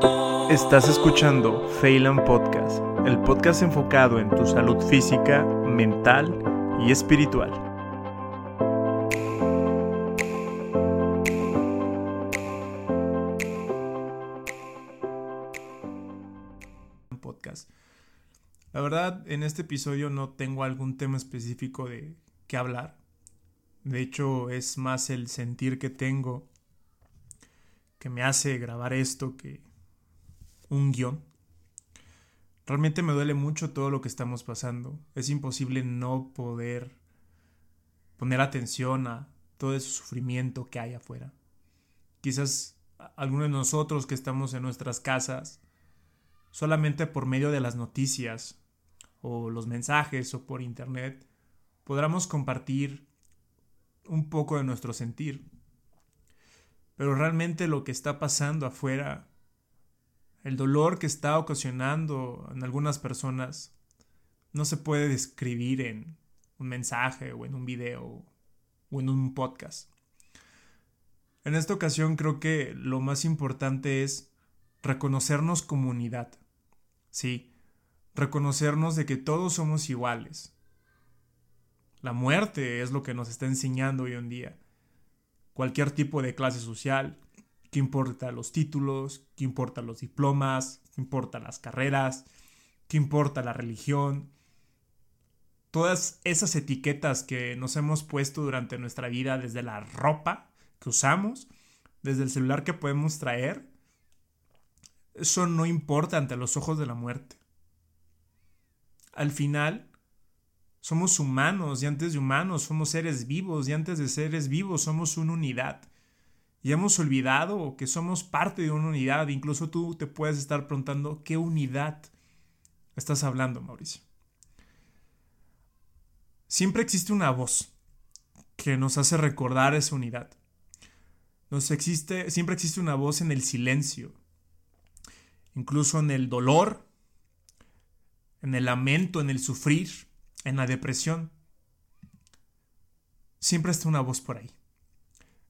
Estás escuchando Phelan Podcast, el podcast enfocado en tu salud física, mental y espiritual. Podcast. La verdad, en este episodio no tengo algún tema específico de qué hablar. De hecho, es más el sentir que tengo que me hace grabar esto que un guion. Realmente me duele mucho todo lo que estamos pasando. Es imposible no poder poner atención a todo ese sufrimiento que hay afuera. Quizás algunos de nosotros que estamos en nuestras casas, solamente por medio de las noticias o los mensajes o por internet, podamos compartir un poco de nuestro sentir. Pero realmente lo que está pasando afuera el dolor que está ocasionando en algunas personas no se puede describir en un mensaje o en un video o en un podcast. En esta ocasión creo que lo más importante es reconocernos como unidad. Sí, reconocernos de que todos somos iguales. La muerte es lo que nos está enseñando hoy en día. Cualquier tipo de clase social, ¿Qué importa los títulos? ¿Qué importa los diplomas? ¿Qué importa las carreras? ¿Qué importa la religión? Todas esas etiquetas que nos hemos puesto durante nuestra vida, desde la ropa que usamos, desde el celular que podemos traer, eso no importa ante los ojos de la muerte. Al final, somos humanos y antes de humanos somos seres vivos y antes de seres vivos somos una unidad y hemos olvidado que somos parte de una unidad. Incluso tú te puedes estar preguntando qué unidad estás hablando, Mauricio. Siempre existe una voz que nos hace recordar esa unidad. Nos existe, siempre existe una voz en el silencio, incluso en el dolor, en el lamento, en el sufrir, en la depresión. Siempre está una voz por ahí.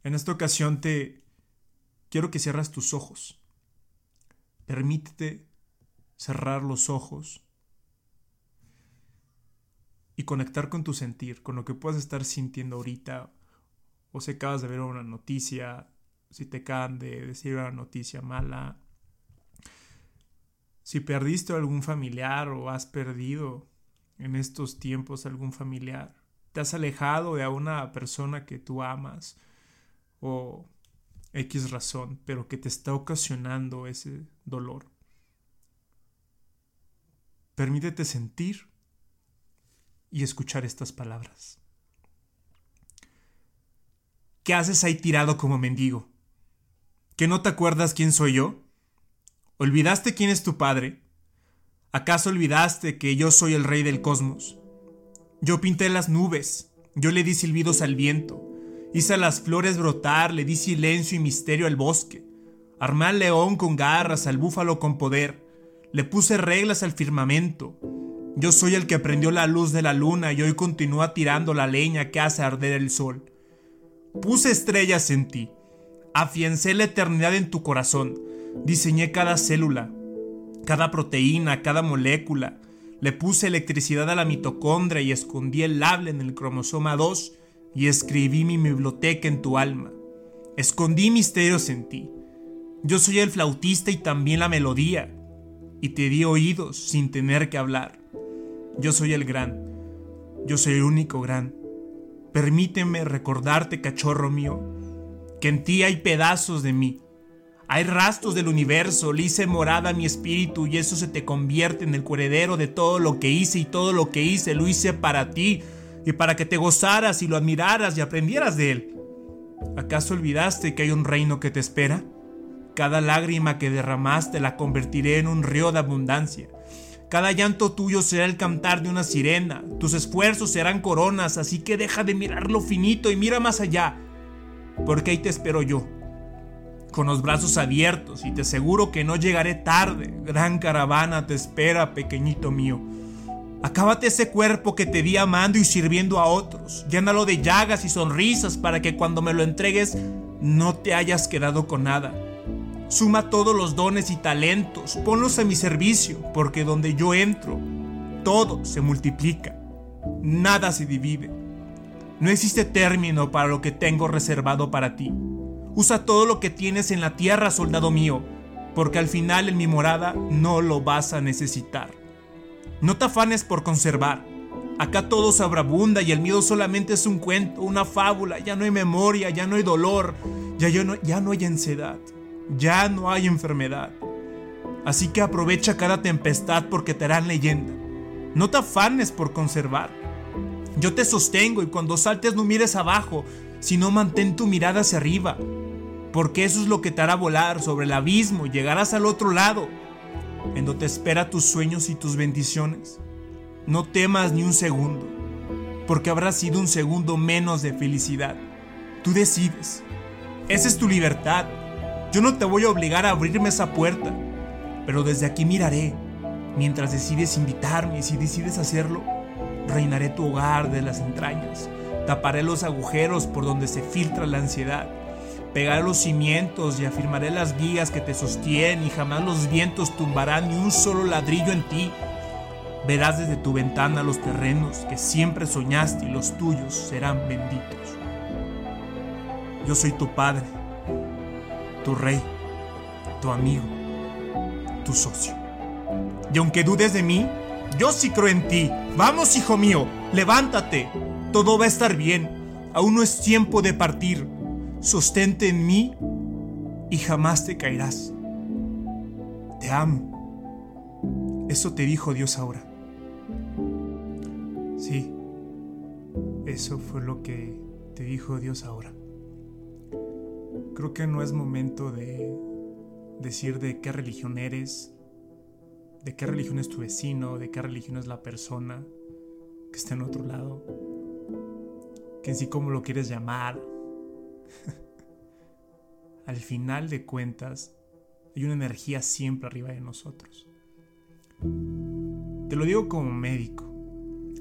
En esta ocasión te quiero que cierras tus ojos. Permítete cerrar los ojos y conectar con tu sentir, con lo que puedas estar sintiendo ahorita, o si acabas de ver una noticia, si te acaban de decir una noticia mala, si perdiste algún familiar o has perdido en estos tiempos algún familiar, te has alejado de una persona que tú amas, o X razón, pero que te está ocasionando ese dolor. Permítete sentir y escuchar estas palabras. ¿Qué haces ahí tirado como mendigo? ¿Que no te acuerdas quién soy yo? ¿Olvidaste quién es tu padre? ¿Acaso olvidaste que yo soy el rey del cosmos? Yo pinté las nubes, yo le di silbidos al viento, Hice a las flores brotar, le di silencio y misterio al bosque. Armé al león con garras, al búfalo con poder. Le puse reglas al firmamento. Yo soy el que prendió la luz de la luna y hoy continúa tirando la leña que hace arder el sol. Puse estrellas en ti. Afiancé la eternidad en tu corazón. Diseñé cada célula, cada proteína, cada molécula. Le puse electricidad a la mitocondria y escondí el hable en el cromosoma 2 y escribí mi biblioteca en tu alma. Escondí misterios en ti. Yo soy el flautista y también la melodía, y te di oídos sin tener que hablar. Yo soy el gran, yo soy el único gran. Permíteme recordarte, cachorro mío, que en ti hay pedazos de mí. Hay rastros del universo, le hice morada a mi espíritu y eso se te convierte en el heredero de todo lo que hice y todo lo que hice lo hice para ti, y para que te gozaras y lo admiraras y aprendieras de él. ¿Acaso olvidaste que hay un reino que te espera? Cada lágrima que derramaste la convertiré en un río de abundancia. Cada llanto tuyo será el cantar de una sirena. Tus esfuerzos serán coronas, así que deja de mirar lo finito y mira más allá. Porque ahí te espero yo, con los brazos abiertos, y te aseguro que no llegaré tarde. Gran caravana te espera, pequeñito mío. Acábate ese cuerpo que te di amando y sirviendo a otros. Llénalo de llagas y sonrisas para que cuando me lo entregues no te hayas quedado con nada. Suma todos los dones y talentos, ponlos a mi servicio, porque donde yo entro, todo se multiplica, nada se divide. No existe término para lo que tengo reservado para ti. Usa todo lo que tienes en la tierra, soldado mío, porque al final en mi morada no lo vas a necesitar. No te afanes por conservar. Acá todo sobreabunda y el miedo solamente es un cuento, una fábula. Ya no hay memoria, ya no hay dolor, ya, no, ya no hay ansiedad, ya no hay enfermedad. Así que aprovecha cada tempestad porque te harán leyenda. No te afanes por conservar. Yo te sostengo y cuando saltes no mires abajo, sino mantén tu mirada hacia arriba, porque eso es lo que te hará volar sobre el abismo y llegarás al otro lado, en donde espera tus sueños y tus bendiciones. No temas ni un segundo, porque habrá sido un segundo menos de felicidad. Tú decides. Esa es tu libertad. Yo no te voy a obligar a abrirme esa puerta, pero desde aquí miraré. Mientras decides invitarme y si decides hacerlo, reinaré tu hogar de las entrañas, taparé los agujeros por donde se filtra la ansiedad, pegaré los cimientos y afirmaré las vigas que te sostienen y jamás los vientos tumbarán ni un solo ladrillo en ti. Verás desde tu ventana los terrenos que siempre soñaste y los tuyos serán benditos. Yo soy tu padre, tu rey, tu amigo, tu socio. Y aunque dudes de mí, yo sí creo en ti. Vamos, hijo mío, levántate. Todo va a estar bien. Aún no es tiempo de partir. Sostente en mí y jamás te caerás. Te amo. Eso te dijo Dios ahora. Sí, eso fue lo que te dijo Dios ahora. Creo que no es momento de decir de qué religión eres, de qué religión es tu vecino, de qué religión es la persona que está en otro lado, que en sí cómo lo quieres llamar. Al final de cuentas, hay una energía siempre arriba de nosotros. Te lo digo como médico.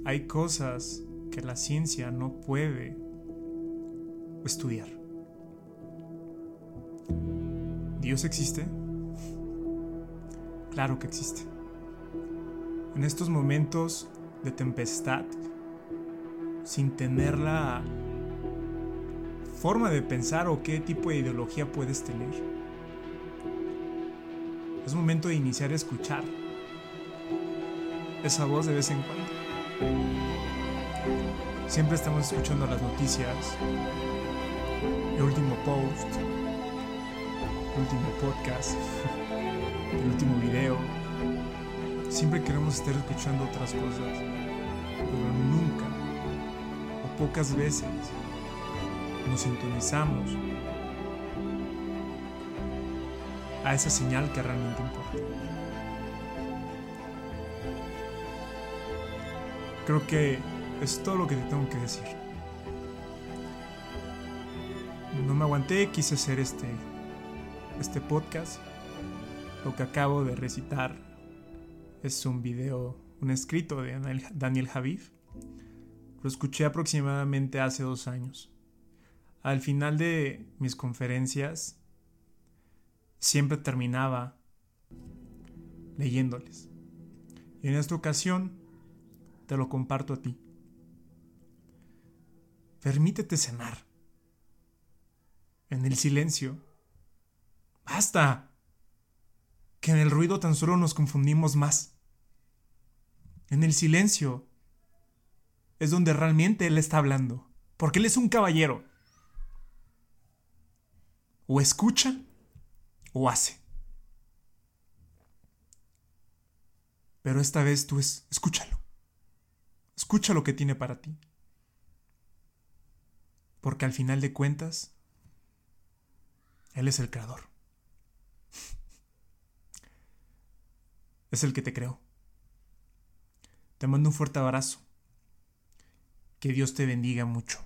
Hay cosas que la ciencia no puede estudiar. ¿Dios existe? Claro que existe. En estos momentos de tempestad, sin tener la forma de pensar o qué tipo de ideología puedes tener, es momento de iniciar a escuchar esa voz de vez en cuando. Siempre estamos escuchando las noticias, el último post, el último podcast. el último video. Siempre queremos estar escuchando otras cosas, pero nunca o pocas veces nos sintonizamos a esa señal que realmente importa. Creo que es todo lo que te tengo que decir. No me aguanté, quise hacer este, este podcast lo que acabo de recitar es un video, un escrito de Daniel Javif. Lo escuché aproximadamente hace dos años. Al final de mis conferencias siempre terminaba leyéndoles. Y en esta ocasión te lo comparto a ti. Permítete cenar. En el silencio. ¡Basta! que en el ruido tan solo nos confundimos más. En el silencio es donde realmente Él está hablando, porque Él es un caballero. O escucha o hace. Pero esta vez tú es, escúchalo. Escucha lo que tiene para ti. Porque al final de cuentas, Él es el creador. es el que te creó. Te mando un fuerte abrazo. Que Dios te bendiga mucho.